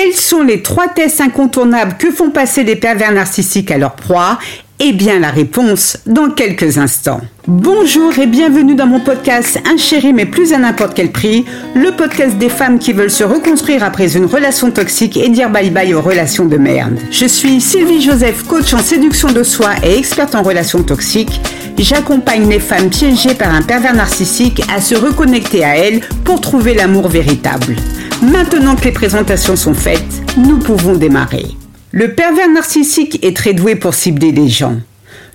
Quels sont les trois tests incontournables que font passer les pervers narcissiques à leur proie? Eh bien, la réponse dans quelques instants. Bonjour et bienvenue dans mon podcast Un chéri mais plus à n'importe quel prix, le podcast des femmes qui veulent se reconstruire après une relation toxique et dire bye bye aux relations de merde. Je suis Sylvie Joseph, coach en séduction de soi et experte en relations toxiques. J'accompagne les femmes piégées par un pervers narcissique à se reconnecter à elles pour trouver l'amour véritable. Maintenant que les présentations sont faites, nous pouvons démarrer. Le pervers narcissique est très doué pour cibler les gens.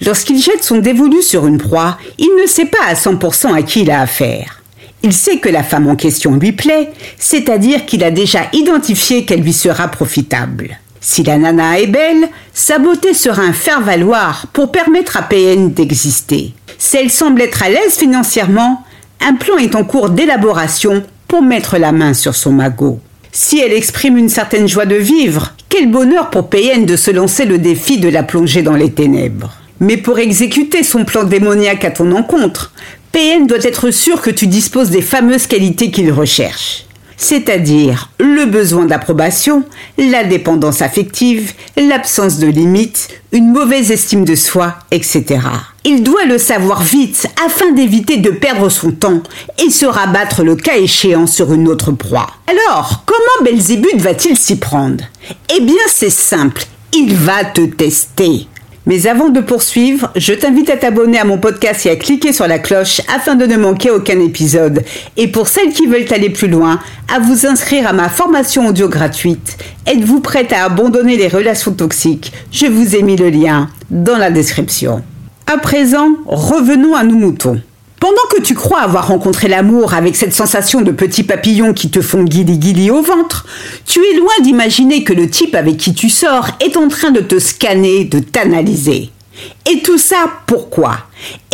Lorsqu'il jette son dévolu sur une proie, il ne sait pas à 100% à qui il a affaire. Il sait que la femme en question lui plaît, c'est-à-dire qu'il a déjà identifié qu'elle lui sera profitable. Si la nana est belle, sa beauté sera un faire-valoir pour permettre à PN d'exister. Si elle semble être à l'aise financièrement, un plan est en cours d'élaboration mettre la main sur son magot. Si elle exprime une certaine joie de vivre, quel bonheur pour PN de se lancer le défi de la plonger dans les ténèbres. Mais pour exécuter son plan démoniaque à ton encontre, PN doit être sûr que tu disposes des fameuses qualités qu'il recherche c'est-à-dire le besoin d'approbation, la dépendance affective, l'absence de limites, une mauvaise estime de soi, etc. Il doit le savoir vite afin d'éviter de perdre son temps et se rabattre le cas échéant sur une autre proie. Alors, comment Belzébuth va-t-il s'y prendre? Eh bien, c'est simple, il va te tester. Mais avant de poursuivre, je t'invite à t'abonner à mon podcast et à cliquer sur la cloche afin de ne manquer aucun épisode. Et pour celles qui veulent aller plus loin, à vous inscrire à ma formation audio gratuite. Êtes-vous prête à abandonner les relations toxiques? Je vous ai mis le lien dans la description. À présent, revenons à nos moutons. Pendant que tu crois avoir rencontré l'amour avec cette sensation de petits papillons qui te font guili-guili au ventre, tu es loin d'imaginer que le type avec qui tu sors est en train de te scanner, de t'analyser. Et tout ça, pourquoi?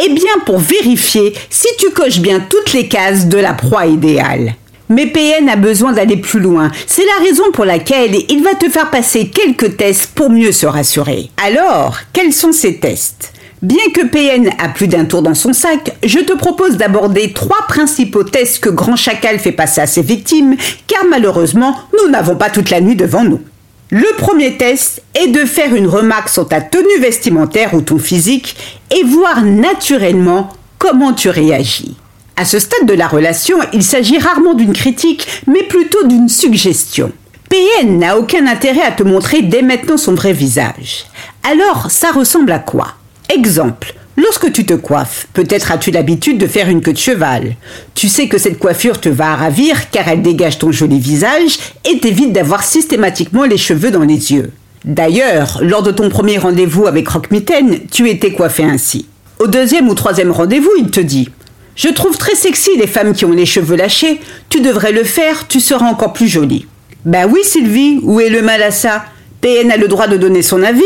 Eh bien pour vérifier si tu coches bien toutes les cases de la proie idéale. Mais PN a besoin d'aller plus loin. C'est la raison pour laquelle il va te faire passer quelques tests pour mieux se rassurer. Alors, quels sont ces tests? Bien que PN a plus d'un tour dans son sac, je te propose d'aborder trois principaux tests que Grand Chacal fait passer à ses victimes, car malheureusement, nous n'avons pas toute la nuit devant nous. Le premier test est de faire une remarque sur ta tenue vestimentaire ou ton physique et voir naturellement comment tu réagis. À ce stade de la relation, il s'agit rarement d'une critique, mais plutôt d'une suggestion. PN n'a aucun intérêt à te montrer dès maintenant son vrai visage. Alors, ça ressemble à quoi? Exemple, lorsque tu te coiffes, peut-être as-tu l'habitude de faire une queue de cheval. Tu sais que cette coiffure te va ravir car elle dégage ton joli visage et t'évite d'avoir systématiquement les cheveux dans les yeux. D'ailleurs, lors de ton premier rendez-vous avec Rockmitten, tu étais coiffé ainsi. Au deuxième ou troisième rendez-vous, il te dit Je trouve très sexy les femmes qui ont les cheveux lâchés, tu devrais le faire, tu seras encore plus jolie. Bah oui, Sylvie, où est le mal à ça? PN a le droit de donner son avis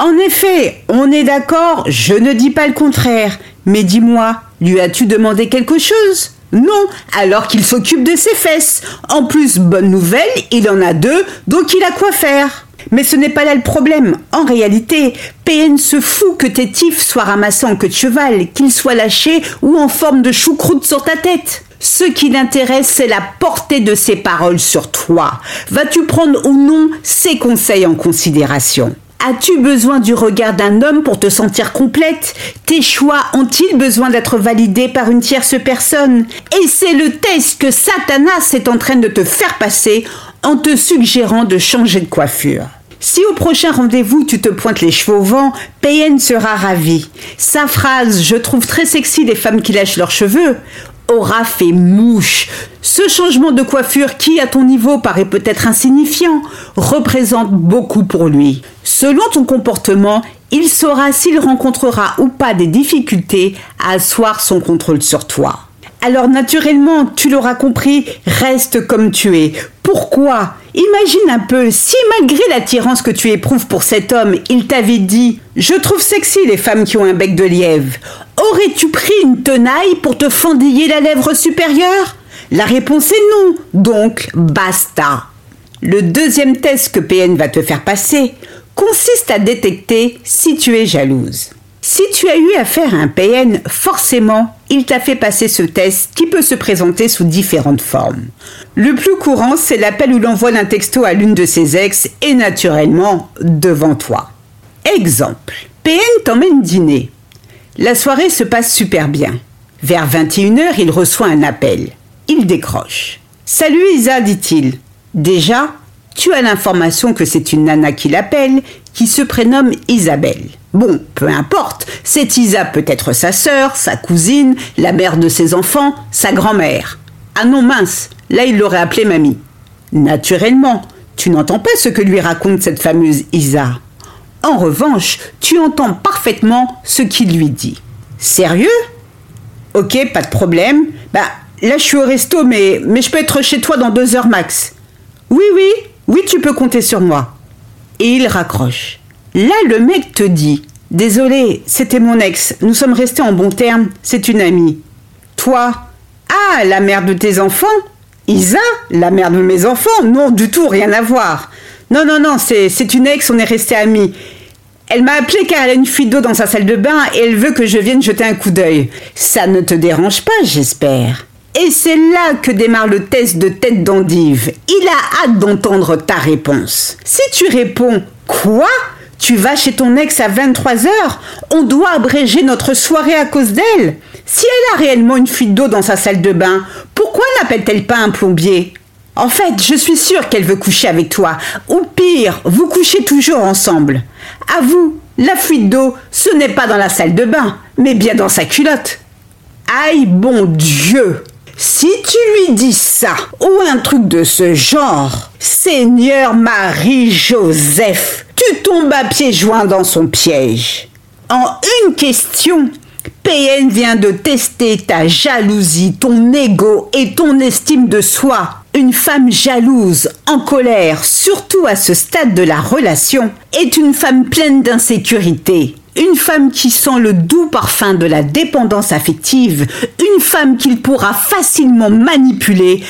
en effet, on est d'accord, je ne dis pas le contraire. Mais dis-moi, lui as-tu demandé quelque chose? Non, alors qu'il s'occupe de ses fesses. En plus, bonne nouvelle, il en a deux, donc il a quoi faire? Mais ce n'est pas là le problème. En réalité, PN se fout que tes tifs soient ramassés en queue de cheval, qu'ils soient lâchés ou en forme de choucroute sur ta tête. Ce qui l'intéresse, c'est la portée de ses paroles sur toi. Vas-tu prendre ou non ses conseils en considération? As-tu besoin du regard d'un homme pour te sentir complète? Tes choix ont-ils besoin d'être validés par une tierce personne? Et c'est le test que Satanas est en train de te faire passer en te suggérant de changer de coiffure. Si au prochain rendez-vous tu te pointes les cheveux au vent, PN sera ravi. Sa phrase Je trouve très sexy les femmes qui lâchent leurs cheveux aura fait mouche. Ce changement de coiffure qui, à ton niveau, paraît peut-être insignifiant, représente beaucoup pour lui. Selon ton comportement, il saura s'il rencontrera ou pas des difficultés à asseoir son contrôle sur toi. Alors naturellement, tu l'auras compris, reste comme tu es. Pourquoi? Imagine un peu, si malgré l'attirance que tu éprouves pour cet homme, il t'avait dit ⁇ Je trouve sexy les femmes qui ont un bec de lièvre ⁇ aurais-tu pris une tenaille pour te fendiller la lèvre supérieure? La réponse est non, donc basta. Le deuxième test que PN va te faire passer consiste à détecter si tu es jalouse. Si tu as eu affaire à un PN, forcément, il t'a fait passer ce test qui peut se présenter sous différentes formes. Le plus courant, c'est l'appel ou l'envoi d'un texto à l'une de ses ex et naturellement devant toi. Exemple. PN t'emmène dîner. La soirée se passe super bien. Vers 21h, il reçoit un appel. Il décroche. Salut Isa, dit-il. Déjà, tu as l'information que c'est une nana qui l'appelle, qui se prénomme Isabelle. Bon, peu importe, cette Isa peut être sa sœur, sa cousine, la mère de ses enfants, sa grand-mère. Ah non mince, là il l'aurait appelée mamie. Naturellement, tu n'entends pas ce que lui raconte cette fameuse Isa. En revanche, tu entends parfaitement ce qu'il lui dit. Sérieux? Ok, pas de problème. Bah, là je suis au resto, mais, mais je peux être chez toi dans deux heures max. Oui, oui, oui, tu peux compter sur moi. Et il raccroche. Là, le mec te dit Désolé, c'était mon ex, nous sommes restés en bons termes, c'est une amie. Toi? Ah, la mère de tes enfants? Isa La mère de mes enfants Non, du tout, rien à voir. Non, non, non, c'est une ex, on est restés amis. Elle m'a appelé car elle a une fuite d'eau dans sa salle de bain et elle veut que je vienne jeter un coup d'œil. Ça ne te dérange pas, j'espère. Et c'est là que démarre le test de tête d'endive. Il a hâte d'entendre ta réponse. Si tu réponds Quoi? Tu vas chez ton ex à 23h On doit abréger notre soirée à cause d'elle Si elle a réellement une fuite d'eau dans sa salle de bain, pourquoi n'appelle-t-elle pas un plombier? En fait, je suis sûre qu'elle veut coucher avec toi. Ou pire, vous couchez toujours ensemble. À vous, la fuite d'eau, ce n'est pas dans la salle de bain, mais bien dans sa culotte. Aïe, bon Dieu Si tu lui dis ça, ou un truc de ce genre, Seigneur Marie-Joseph, tu tombes à pieds joints dans son piège. En une question, PN vient de tester ta jalousie, ton ego et ton estime de soi. Une femme jalouse, en colère, surtout à ce stade de la relation, est une femme pleine d'insécurité. Une femme qui sent le doux parfum de la dépendance affective, une femme qu'il pourra facilement manipuler.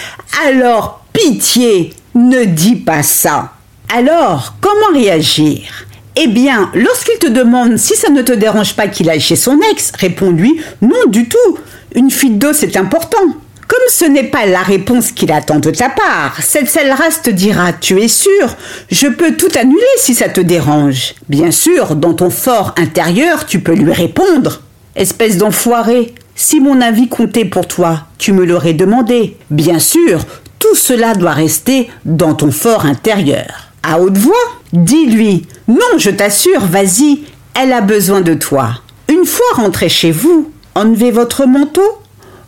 Alors, pitié, ne dis pas ça. Alors, comment réagir? Eh bien, lorsqu'il te demande si ça ne te dérange pas qu'il aille chez son ex, réponds-lui non du tout. Une fuite d'eau, c'est important. Comme ce n'est pas la réponse qu'il attend de ta part, cette seule race te dira Tu es sûr, je peux tout annuler si ça te dérange. Bien sûr, dans ton fort intérieur, tu peux lui répondre Espèce d'enfoiré, si mon avis comptait pour toi, tu me l'aurais demandé. Bien sûr, tout cela doit rester dans ton fort intérieur. À haute voix, dis-lui Non, je t'assure, vas-y, elle a besoin de toi. Une fois rentré chez vous, enlevez votre manteau,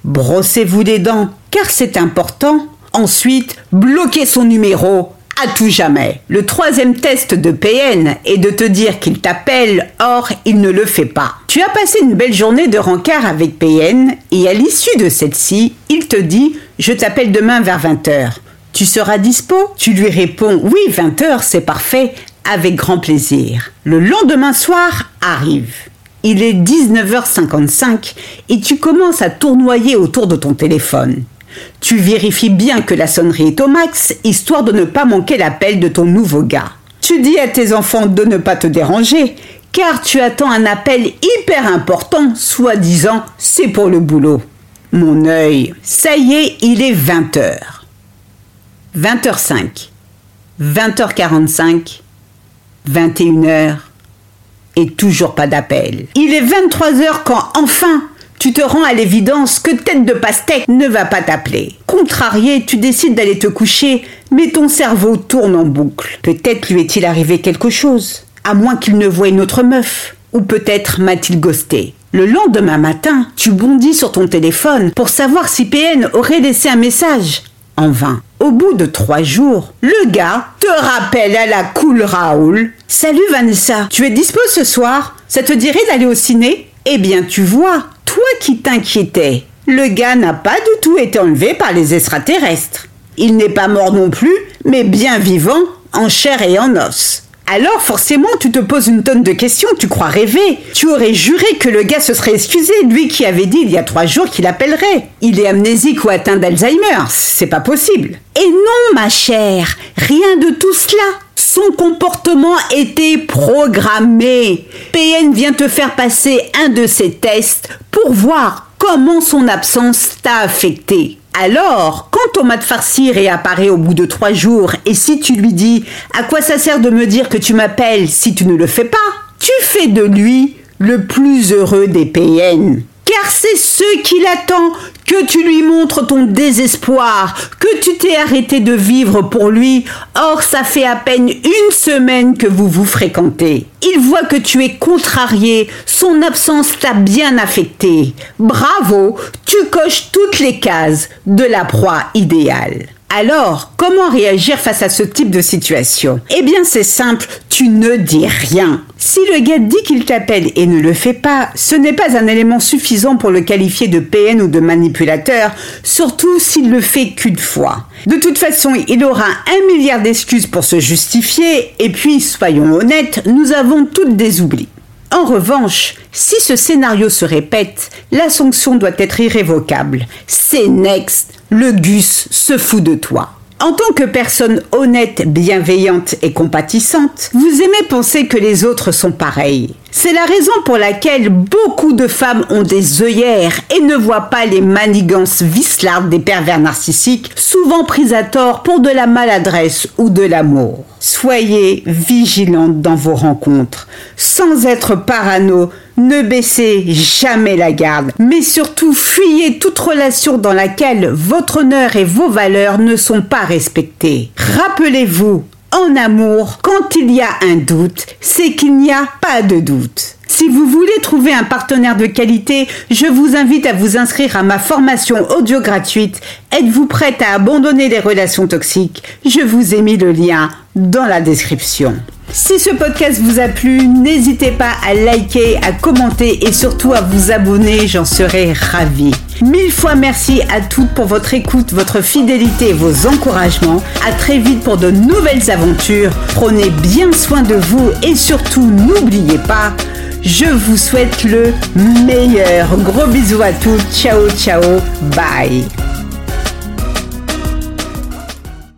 brossez-vous les dents, car c'est important. Ensuite, bloquez son numéro à tout jamais. Le troisième test de PN est de te dire qu'il t'appelle, or il ne le fait pas. Tu as passé une belle journée de rencard avec PN et à l'issue de celle-ci, il te dit Je t'appelle demain vers 20h. Tu seras dispo? Tu lui réponds Oui, 20h, c'est parfait, avec grand plaisir. Le lendemain soir arrive. Il est 19h55 et tu commences à tournoyer autour de ton téléphone. Tu vérifies bien que la sonnerie est au max, histoire de ne pas manquer l'appel de ton nouveau gars. Tu dis à tes enfants de ne pas te déranger, car tu attends un appel hyper important, soi-disant c'est pour le boulot. Mon œil, ça y est, il est 20h. 20h05, 20h45, 21h, et toujours pas d'appel. Il est 23 heures quand enfin tu te rends à l'évidence que tête de pastèque ne va pas t'appeler. Contrarié, tu décides d'aller te coucher, mais ton cerveau tourne en boucle. Peut-être lui est-il arrivé quelque chose, à moins qu'il ne voie une autre meuf. Ou peut-être m'a-t-il ghosté. Le lendemain matin, tu bondis sur ton téléphone pour savoir si PN aurait laissé un message. En vain. Au bout de trois jours, le gars te rappelle à la cool Raoul. Salut Vanessa, tu es dispo ce soir? Ça te dirait d'aller au ciné? Eh bien, tu vois, toi qui t'inquiétais, le gars n'a pas du tout été enlevé par les extraterrestres. Il n'est pas mort non plus, mais bien vivant, en chair et en os. Alors forcément, tu te poses une tonne de questions, tu crois rêver. Tu aurais juré que le gars se serait excusé, lui qui avait dit il y a trois jours qu'il appellerait. Il est amnésique ou atteint d'Alzheimer, c'est pas possible. Et non, ma chère, rien de tout cela. Son comportement était programmé. PN vient te faire passer un de ses tests pour voir comment son absence t'a affecté. Alors, quand Tomate farci réapparaît au bout de trois jours et si tu lui dis à quoi ça sert de me dire que tu m'appelles si tu ne le fais pas, tu fais de lui le plus heureux des PN car c'est ce qu'il attend, que tu lui montres ton désespoir, que tu t'es arrêté de vivre pour lui. Or, ça fait à peine une semaine que vous vous fréquentez. Il voit que tu es contrarié, son absence t'a bien affecté. Bravo, tu coches toutes les cases de la proie idéale. Alors, comment réagir face à ce type de situation? Eh bien, c'est simple, tu ne dis rien. Si le gars dit qu'il t'appelle et ne le fait pas, ce n'est pas un élément suffisant pour le qualifier de PN ou de manipulateur, surtout s'il le fait qu'une fois. De toute façon, il aura un milliard d'excuses pour se justifier, et puis, soyons honnêtes, nous avons toutes des oublis. En revanche, si ce scénario se répète, la sanction doit être irrévocable. C'est next. Le Gus se fout de toi. En tant que personne honnête, bienveillante et compatissante, vous aimez penser que les autres sont pareils. C'est la raison pour laquelle beaucoup de femmes ont des œillères et ne voient pas les manigances vislardes des pervers narcissiques, souvent prises à tort pour de la maladresse ou de l'amour. Soyez vigilante dans vos rencontres. Sans être parano, ne baissez jamais la garde, mais surtout fuyez toute relation dans laquelle votre honneur et vos valeurs ne sont pas respectées. Rappelez-vous, en amour, quand il y a un doute, c'est qu'il n'y a pas de doute. Si vous voulez trouver un partenaire de qualité, je vous invite à vous inscrire à ma formation audio gratuite. Êtes-vous prête à abandonner les relations toxiques? Je vous ai mis le lien dans la description. Si ce podcast vous a plu, n'hésitez pas à liker, à commenter et surtout à vous abonner, j'en serai ravie. Mille fois merci à toutes pour votre écoute, votre fidélité et vos encouragements. À très vite pour de nouvelles aventures. Prenez bien soin de vous et surtout n'oubliez pas, je vous souhaite le meilleur. Gros bisous à tous. Ciao, ciao. Bye.